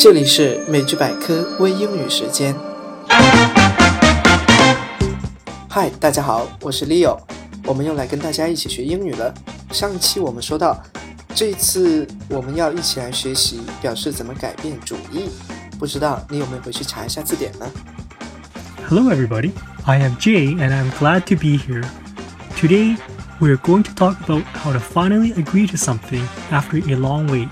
这里是美剧百科微英语时间。嗨，大家好，我是 Leo，我们又来跟大家一起学英语了。上一期我们说到，这一次我们要一起来学习表示怎么改变主意。不知道你有没有回去查一下字典呢？Hello, everybody. I am Jay, and I'm glad to be here. Today, we are going to talk about how to finally agree to something after a long wait.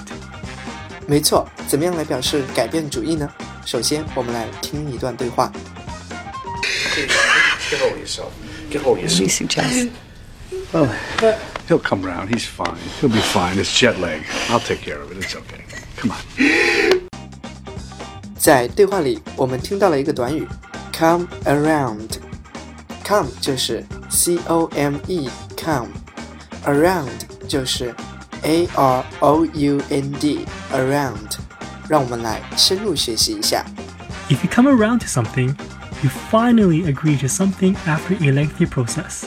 没错，怎么样来表示改变主意呢？首先，我们来听一段对话。Get hold of yourself. Get hold of yourself. What do you suggest? Well, he'll come around. He's fine. He'll be fine. It's jet lag. I'll take care of it. It's okay. Come on. 在对话里，我们听到了一个短语，come around。come 就是 c o m e come，around 就是 a r o u n d around。让我们来深入学习一下。If you come around to something, you finally agree to something after a lengthy process.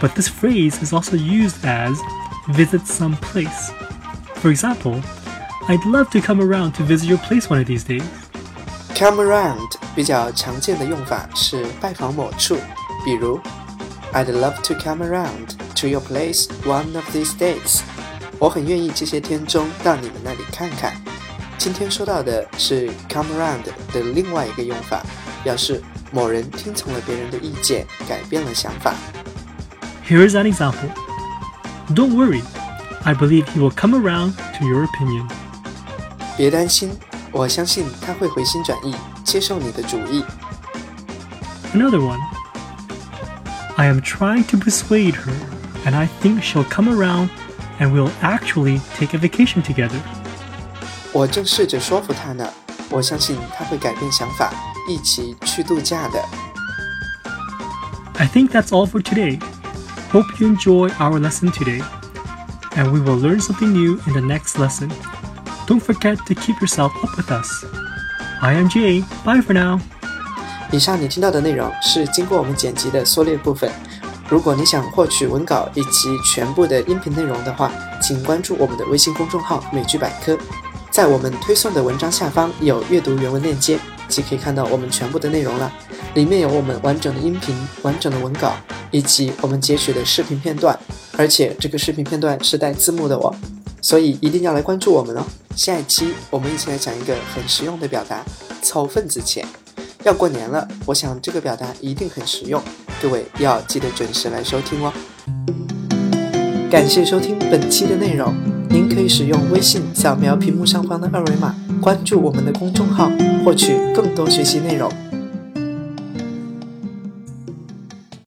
But this phrase is also used as visit some place. For example, I'd love to come around to visit your place one of these days. Come around 比较常见的用法是拜访某处，比如 I'd love to come around to your place one of these days。 我很愿意这些天中到你们那里看看。今天说到的是 come around 的另外一个用法，表示某人听从了别人的意见，改变了想法。Here is an example. Don't worry, I believe he will come around to your opinion. 别担心，我相信他会回心转意，接受你的主意。Another one. I am trying to persuade her, and I think she'll come around and we'll actually take a vacation together. 我正试着说服她呢，我相信她会改变想法，一起去度假的。I think that's all for today. Hope you enjoy our lesson today, and we will learn something new in the next lesson. Don't forget to keep yourself up with us. I am Jay. Bye for now. 以上你听到的内容是经过我们剪辑的缩略部分。 如果你想获取文稿以及全部的音频内容的话，请关注我们的微信公众号“美剧百科”。在我们推送的文章下方有阅读原文链接，即可以看到我们全部的内容了。里面有我们完整的音频、完整的文稿以及我们截取的视频片段，而且这个视频片段是带字幕的哦，所以一定要来关注我们哦。下一期我们一起来讲一个很实用的表达——凑份子钱。要过年了，我想这个表达一定很实用，各位要记得准时来收听哦。感谢收听本期的内容，您可以使用微信扫描屏幕上方的二维码，关注我们的公众号，获取更多学习内容。